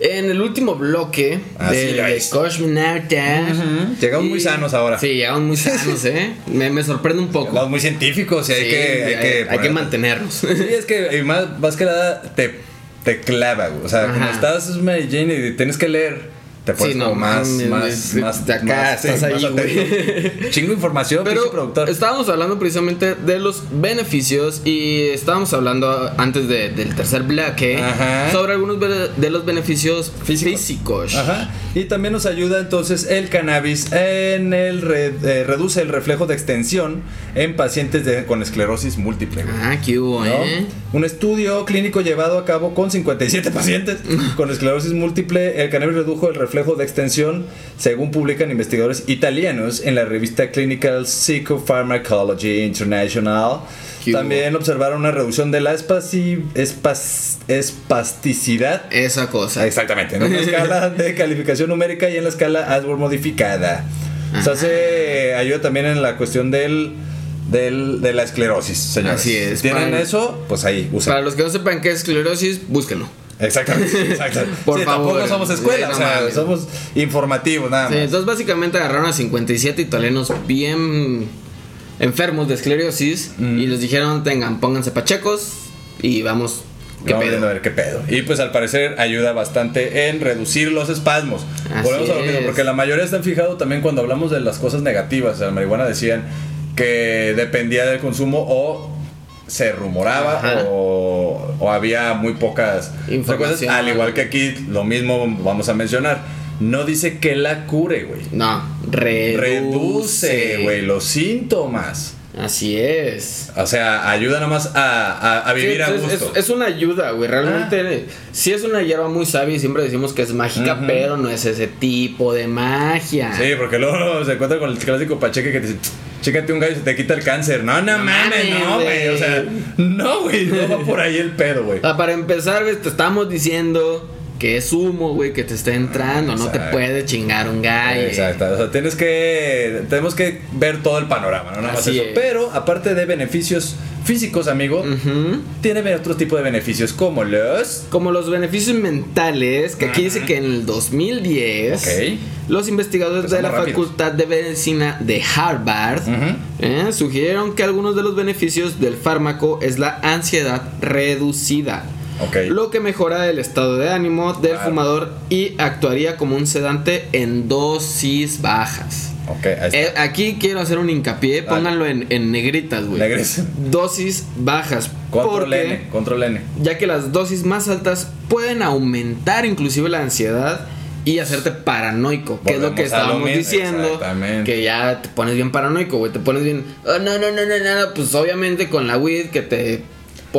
en el último bloque de, de es. Cosmonautas. Llegamos muy sanos ahora. Sí, llegamos muy [laughs] sanos, ¿eh? Me, me sorprende un poco. Vamos muy científicos y hay Sí, que. Hay que, hay que mantenernos. Sí, es que y más, más que nada te, te clava, güey. O sea, como Ajá. estás Mary Jane y tienes que leer, te pones Sí, no, como más, mames, más, más. [laughs] de acá más- estás ahí, güey. Chingo información, Pero productor. estábamos hablando precisamente de los beneficios y estábamos hablando antes de- del tercer bloque Ajá. sobre algunos de los beneficios físicos. Ajá. Y también nos ayuda entonces el cannabis en el re- eh, reduce el reflejo de extensión en pacientes de- con esclerosis múltiple. güey. Ah, qué hubo, ¿no? ¿eh? Un estudio clínico llevado a cabo con 57 pacientes [laughs] con esclerosis múltiple, el cannabis redujo el reflejo de extensión, según publican investigadores italianos en la revista Clinical Psychopharmacology International. También observaron una reducción de la espaci- espas- espasticidad. Esa cosa. Exactamente, en una [laughs] escala de calificación numérica y en la escala Ashworth modificada. O sea, se ayuda también en la cuestión del, del- de la esclerosis, señores. Así es, ¿Tienen para- eso? Pues ahí, usen. Para los que no sepan qué es esclerosis, búsquenlo. Exactamente, [laughs] exactamente. Por Sí, favor. Tampoco somos escuela, Sí, o sea, somos informativos, nada Sí, entonces básicamente agarraron a 57 italianos bien enfermos de esclerosis Mm. y les dijeron, tengan, pónganse pachecos y vamos. ¿Qué Vamos pedo? a ver qué pedo. Y pues al parecer ayuda bastante en reducir los espasmos. Así Volvemos a lo mismo, porque la mayoría están fijados también cuando hablamos de las cosas negativas. De la marihuana decían que dependía del consumo o se rumoraba o, o había muy pocas frecuencias. Al igual que aquí, lo mismo vamos a mencionar. No dice que la cure, güey. No, reduce. Reduce, güey, los síntomas. Así es. O sea, ayuda nomás a, a, a vivir Sí, a gusto. es- es una ayuda, güey. Realmente, sí es una hierba muy sabia y siempre decimos que es mágica, pero no es ese tipo de magia. Sí, porque luego se encuentra con el clásico pacheque que te dice, chécate un gallo y se te quita el cáncer. No, no, No mames, no, güey. O sea, no, güey, no va por ahí el pedo, güey. Ah, para empezar, güey, te estamos diciendo que es humo, güey, que te está entrando. No te puede chingar un gallo. Exacto, o sea, tienes que, tenemos que ver todo el panorama, no nada más Así eso. es. Pero aparte de beneficios físicos, amigo, tiene otro tipo de beneficios como los... Como los beneficios mentales, que aquí dice que en el 2010 Ok. los investigadores de la. Facultad de Medicina de Harvard eh, sugirieron que algunos de los beneficios del fármaco es la ansiedad reducida. Lo que mejora el estado de ánimo del Claro. fumador y actuaría como un sedante en dosis bajas. Ok, ahí está. Eh, aquí quiero hacer un hincapié, pónganlo en, en negritas, güey. Dosis bajas. Control N, control N. ya que las dosis más altas pueden aumentar inclusive la ansiedad y hacerte paranoico, que es lo que lo estábamos mismo, diciendo, exactamente. que ya te pones bien paranoico, güey, te pones bien, "Oh, no, no, no, no, no, pues obviamente con la weed que te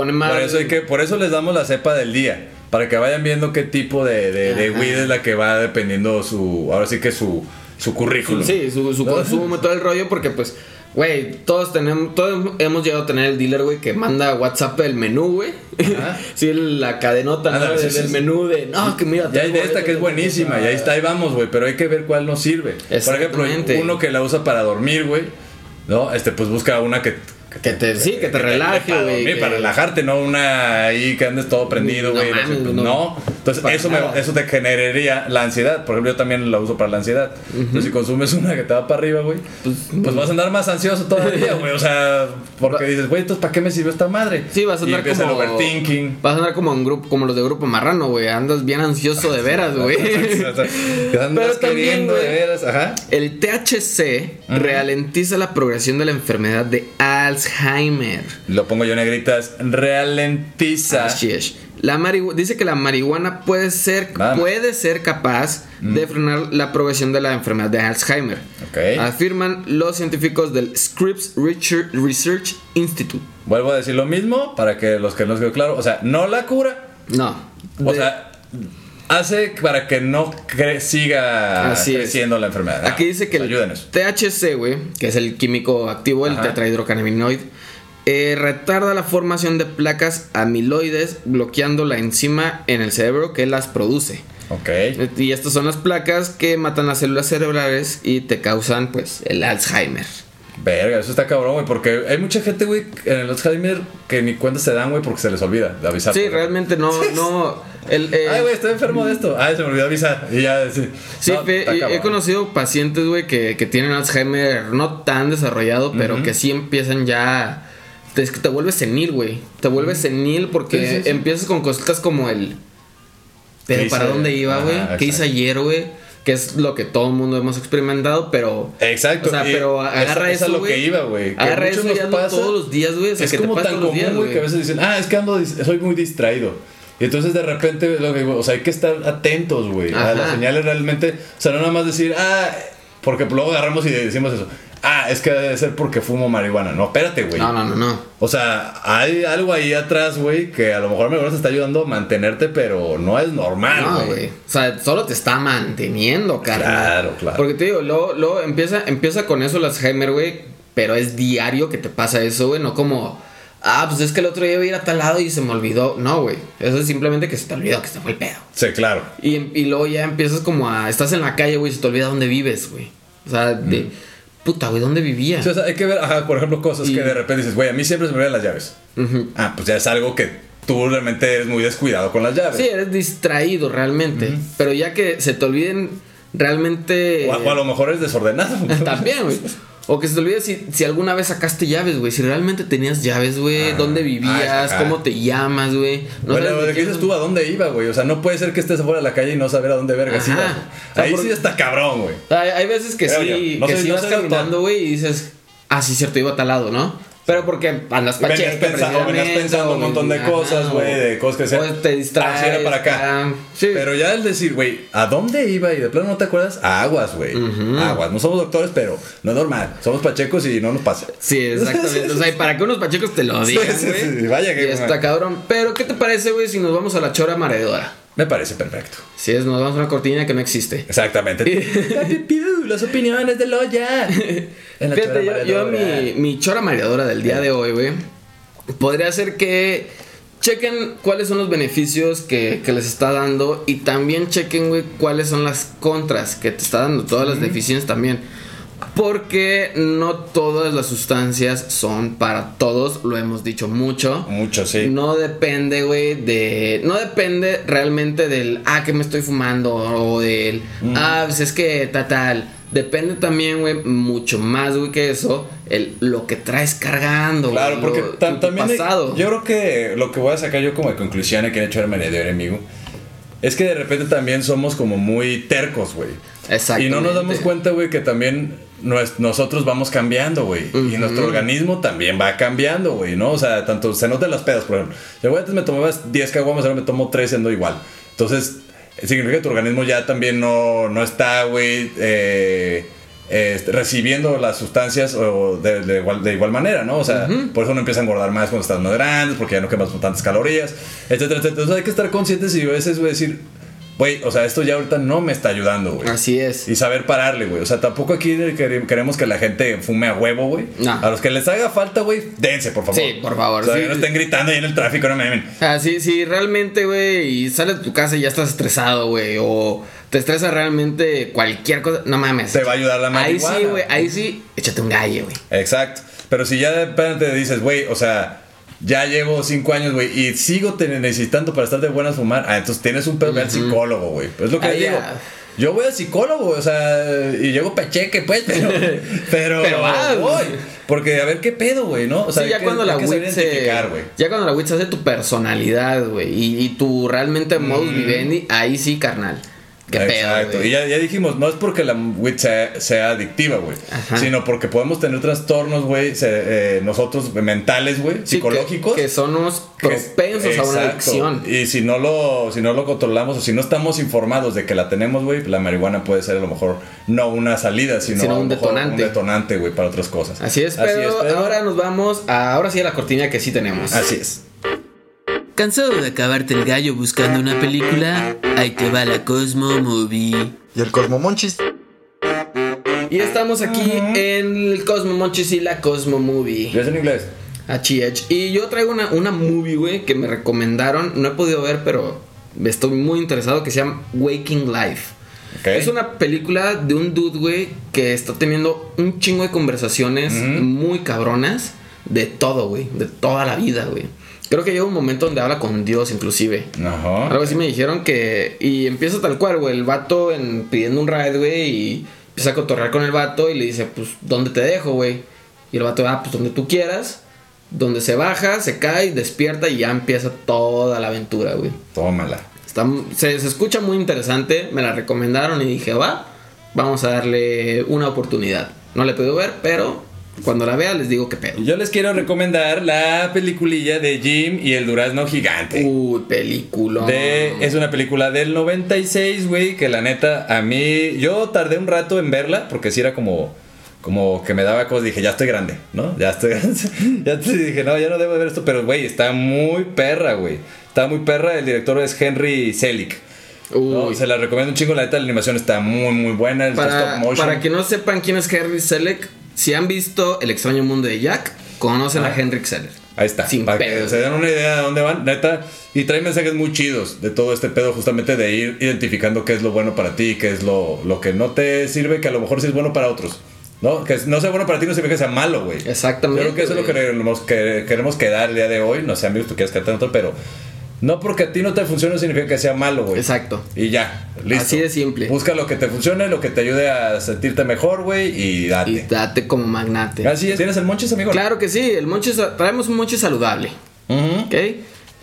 mal. Por eso, hay que, por eso les damos la cepa del día. Para que vayan viendo qué tipo de, de, weed es la que va dependiendo su. Ahora sí que su, su currículum. Sí, su, su ¿No? consumo, todo el rollo, porque pues, güey, todos tenemos, todos hemos llegado a tener el dealer, güey, que manda WhatsApp el menú, güey. [laughs] Sí, la cadenota, ¿no? Sí, del, sí, del sí. menú de, no, que mira. Ya hay de esta esto, que es buenísima, y ahí está, ahí vamos, güey. Pero hay que ver cuál nos sirve. Por ejemplo, uno que la usa para dormir, güey. ¿No? Este, pues busca una que. Que te- sí, que te relaje, para güey, que- Para relajarte, no una ahí que andes todo prendido, No güey. pues, no. no. Entonces, Para eso, me- eso te generaría la ansiedad. Por ejemplo, yo también la uso para la ansiedad. Entonces, si consumes una que te va para arriba, güey, pues, vas a andar más ansioso todavía, güey. O sea, porque dices, güey, entonces, ¿para qué me sirvió esta madre? Sí, vas a Y andar empieza como. el overthinking. Vas a andar como en grupo, como los de grupo marrano, güey. Andas bien ansioso de veras, [laughs] güey. Pero también, queriendo de veras, ajá. El THC ralentiza la progresión de la enfermedad de Alzheimer. Lo pongo yo en negritas, ralentiza. Así es. La dice que la marihuana puede ser, puede ser capaz de frenar la progresión de la enfermedad de Alzheimer. Afirman los científicos del Scripps Research Research Institute. Vuelvo a decir lo mismo para que los que no les quedó claro. O sea, no la cura. No. O de- sea, hace para que no cre- siga Así es. creciendo la enfermedad. Aquí dice que el Ayúdenos. THC, güey, que es el químico activo, el Ajá. tetrahidrocannabinoide, eh, retarda la formación de placas amiloides bloqueando la enzima en el cerebro que las produce. Ok. Y estas son las placas que matan las células cerebrales y te causan, pues, el Alzheimer. Verga, eso está cabrón, güey. Porque hay mucha gente, güey, en el Alzheimer que ni cuenta se dan, güey, porque se les olvida de avisar. Sí, realmente no, [laughs] no. El, eh, Ay, güey, estoy enfermo de esto. Ay, se me olvidó avisar. Y ya, sí. Sí, No, fe- está he- conocido pacientes, güey, que, que tienen Alzheimer no tan desarrollado, pero que sí empiezan ya. Es que te vuelves senil, güey. Te vuelves senil porque Sí, sí, sí. empiezas con cositas como el. Pero ¿Qué ¿para dónde iba, güey? ¿Qué hice ayer, güey? Que es lo que todo el mundo hemos experimentado, pero. Exacto. O sea, pero es- agarra es a eso, lo que iba, güey. Agarra eso y hazlo todos los días, güey. O sea, es que como tan común, güey, que a veces dicen, ah, es que ando, soy muy distraído. Y entonces de repente, lo que digo, o sea, hay que estar atentos, güey, a las señales realmente. O sea, no nada más decir, ah, porque luego agarramos y decimos eso. Ah, es que debe ser porque fumo marihuana. No, espérate, güey. No, no, no, no. O sea, hay algo ahí atrás, güey, que a lo mejor te está ayudando a mantenerte, pero no es normal, No, güey. güey. O sea, solo te está manteniendo, carnal. Claro, claro. Porque te digo, luego, luego empieza, empieza con eso el Alzheimer, güey. Pero es diario que te pasa eso, güey. No como, ah, pues es que el otro día iba a ir a tal lado y se me olvidó. No, güey. Eso es simplemente que se te olvidó, que se fue el pedo. Sí, claro. Y, y luego ya empiezas como a. Estás en la calle, güey, se te olvida dónde vives, güey. O sea, de. Puta, güey, ¿dónde vivía? Sí, o sea, hay que ver, ajá, por ejemplo, cosas Y- que de repente dices, güey, a mí siempre se me olvidan las llaves. Ah, pues ya es algo que tú realmente eres muy descuidado con las llaves. Sí, eres distraído realmente. Pero ya que se te olviden realmente. o, a, o a lo mejor eres desordenado. [laughs] También, güey. O que se te olvide si, si alguna vez sacaste llaves, güey. Si realmente tenías llaves, güey. ¿Dónde vivías? ah. ¿Cómo te llamas, güey? No bueno, sabes ¿de qué dices tú? ¿A dónde iba, güey? O sea, no puede ser que estés afuera de la calle y no saber a dónde verga Ajá. ibas, güey. O sea, Ahí por- sí está cabrón, güey. Hay, hay veces que sí, yo. No que soy- sí no vas caminando, güey, y dices, ah, sí, cierto, iba a tal lado, ¿no? Pero porque andas Venías pacheco, pensando, venías pensando un o- montón de cosas, güey, o- de cosas que o sean. te distraes. Ah, era para acá. sí. Pero ya el decir, güey, ¿a dónde iba? Y de plano no te acuerdas, a aguas, güey. Aguas. No somos doctores, pero no es normal. Somos pachecos y no nos pasa. Sí, exactamente. [laughs] O sea, y para que unos pachecos te lo digan, Sí, güey. sí, sí, vaya que- Y está cabrón. Pero, ¿qué te parece, güey, si nos vamos a la chora mareadora? Me parece perfecto. Si es, nos vamos a una cortina que no existe. Exactamente. [laughs] Las opiniones de Loya. [laughs] En la Fíjate, chora yo, yo mi, mi chora mareadora del día de hoy, güey, podría ser que chequen cuáles son los beneficios que, que les está dando y también chequen, güey, cuáles son las contras que te está dando, todas las deficiencias también. Porque no todas las sustancias son para todos, lo hemos dicho mucho. Mucho, sí. No depende, güey, de. No depende realmente del. Ah, que me estoy fumando. O del. Ah, pues es que tal, tal. Depende también, güey, mucho más, güey, que eso. El, lo que traes cargando. Claro, porque lo- tam- también hay- pasado. yo creo que lo que voy a sacar yo como de conclusión aquí en hecho de Meredero, amigo, es que de repente también somos como muy tercos, güey. Y Exactamente. no nos damos cuenta, güey, que también nues- nosotros vamos cambiando, güey. Y nuestro organismo también va cambiando, güey, ¿no? O sea, tanto se notan las pedas, por ejemplo. Yo güey, antes me tomaba 10 caguamas, ahora me tomo 3 siendo igual. Entonces, significa que tu organismo ya también no, no está, güey, eh, eh, recibiendo las sustancias o de, de igual, de igual manera, ¿no? O sea, por eso uno empieza a engordar más cuando estás más grandes, porque ya no quemas tantas calorías, etcétera, etcétera. Entonces hay que estar conscientes y a veces, güey, decir, güey, o sea, esto ya ahorita no me está ayudando, güey. Así es. Y saber pararle, güey. O sea, tampoco aquí quere- queremos que la gente fume a huevo, güey. No. A los que les haga falta, güey, dense, por favor. Sí, por favor, O sea, sí. que no estén gritando ahí en el tráfico, no me mamen. Ah, sí, sí, realmente, güey, y sales de tu casa y ya estás estresado, güey, o te estresa realmente cualquier cosa, no mames. Te va a ayudar la Ahí marihuana. sí, güey, ahí sí, échate un gallo, güey. Exacto. Pero si ya de repente dices, güey, o sea, ya llevo cinco años, güey, y sigo te necesitando para estar de buenas fumar, ah, entonces tienes un pedo, ve al psicólogo, güey. Es lo que Ahí digo. ya. Yo voy al psicólogo, o sea, y llego pecheque, pues, [laughs] pero. Pero, Pero vas, voy. Porque a ver qué pedo, güey, ¿no? O sea, sí, ya que- cuando la WIT se. Ya cuando la WIT se hace tu personalidad, güey. Y, y tu realmente modus vivendi, ahí sí, carnal. Qué Exacto. Y ya, ya dijimos, no es porque la weed sea, sea adictiva, güey. Sino porque podemos tener trastornos, güey, eh, nosotros mentales, güey, Sí, psicológicos. Que, que somos que- propensos a una adicción. Y si no lo, si no lo controlamos o si no estamos informados de que la tenemos, güey, la marihuana puede ser a lo mejor no una salida, sino, un detonante. un detonante, güey, para otras cosas. Así es, pero, ahora nos vamos a. Ahora sí a la cortina que sí tenemos. Así es. ¿Cansado de acabarte el gallo buscando una película? Ahí te va la Cosmo Movie. ¿Y el Cosmomonchis? Y estamos aquí en el Cosmo Monchis y la Cosmo Movie. ¿Ves en inglés? HH. Y yo traigo una, una movie, güey, que me recomendaron. No he podido ver, pero estoy muy interesado. Que se llama Waking Life. Es una película de un dude, güey, que está teniendo un chingo de conversaciones muy cabronas de todo, güey. De toda la vida, güey. Creo que llega un momento donde habla con Dios, inclusive. Ajá. Algo así me dijeron que. Y empieza tal cual, güey. El vato en, pidiendo un ride, güey. Y empieza a cotorrear con el vato. Y le dice, pues, ¿dónde te dejo, güey? Y el vato, ah, pues donde tú quieras. Donde se baja, se cae, despierta y ya empieza toda la aventura, güey. Tómala. Está, se, se escucha muy interesante. Me la recomendaron y dije, va, vamos a darle una oportunidad. No la he podido ver, pero cuando la vea les digo qué pedo. Yo les quiero recomendar la peliculilla de Jim y el durazno gigante. Uy, película. De, es una película del 96, güey, que la neta, a mí, yo tardé un rato en verla, porque sí era como, como que me daba cosas, dije, ya estoy grande, ¿no? Ya estoy grande. [laughs] ya te dije, no, ya no debo de ver esto, pero, güey, está muy perra, güey. Está muy perra, el director es Henry Selick. Se la recomiendo un chingo, la neta, la animación está muy, muy buena, el Para, stop motion. para que no sepan quién es Henry Selleck, si han visto El extraño mundo de Jack, conocen a Henry Selleck. Ahí está. Sin para que pedo. se den una idea de dónde van, neta. Y trae mensajes muy chidos de todo este pedo, justamente de ir identificando qué es lo bueno para ti, qué es lo, lo que no te sirve, que a lo mejor sí es bueno para otros. ¿No? Que no sea bueno para ti no significa que sea malo, güey. Exactamente, creo que eso es lo que queremos, que queremos quedar el día de hoy. No sé, amigos, tú quieres quedarte en otro, pero no porque a ti no te funcione significa que sea malo, güey. Exacto. Y ya, listo. Así de simple. Busca lo que te funcione, lo que te ayude a sentirte mejor, güey, y date. Y date como magnate. Así es. ¿Tienes el monchis, amigo? Claro que sí, el traemos un monche saludable. Ujú. ¿Ok?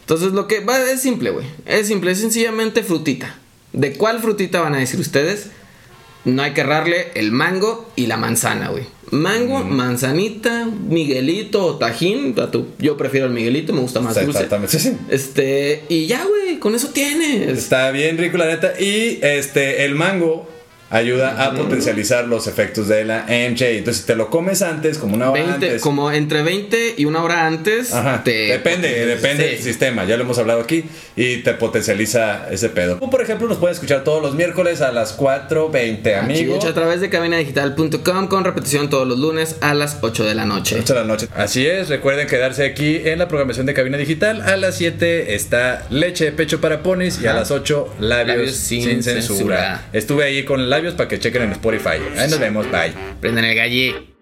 Entonces lo que va es simple, güey. Es simple, es sencillamente frutita. ¿De cuál frutita van a decir ustedes? No hay que errarle el mango y la manzana, güey. Mango, manzanita, Miguelito o tajín. Tu- Yo prefiero el Miguelito, me gusta más dulce. Exactamente, sí, sí. Este, y ya, güey, con eso tienes. Está bien rico, la neta. Y este, el mango ayuda a potencializar los efectos de la MJ. Entonces, si te lo comes antes, como una hora 20, antes. como entre 20 y una hora antes. Ajá, te- depende, depende Sí. del sistema, ya lo hemos hablado aquí, y te potencializa ese pedo. Tú, por ejemplo, nos puedes escuchar todos los miércoles a las 4.20, amigo. Chicho, a través de cabinadigital.com con repetición todos los lunes a las 8 de la noche. 8 de la noche. Así es, recuerden quedarse aquí en la programación de Cabina Digital. A las 7 está Leche de Pecho para Ponis y a las 8 Labios, Labios sin, sin censura. censura. Estuve ahí con Labios para que chequen en Spotify. Ahí nos vemos, bye. Prendan el galle.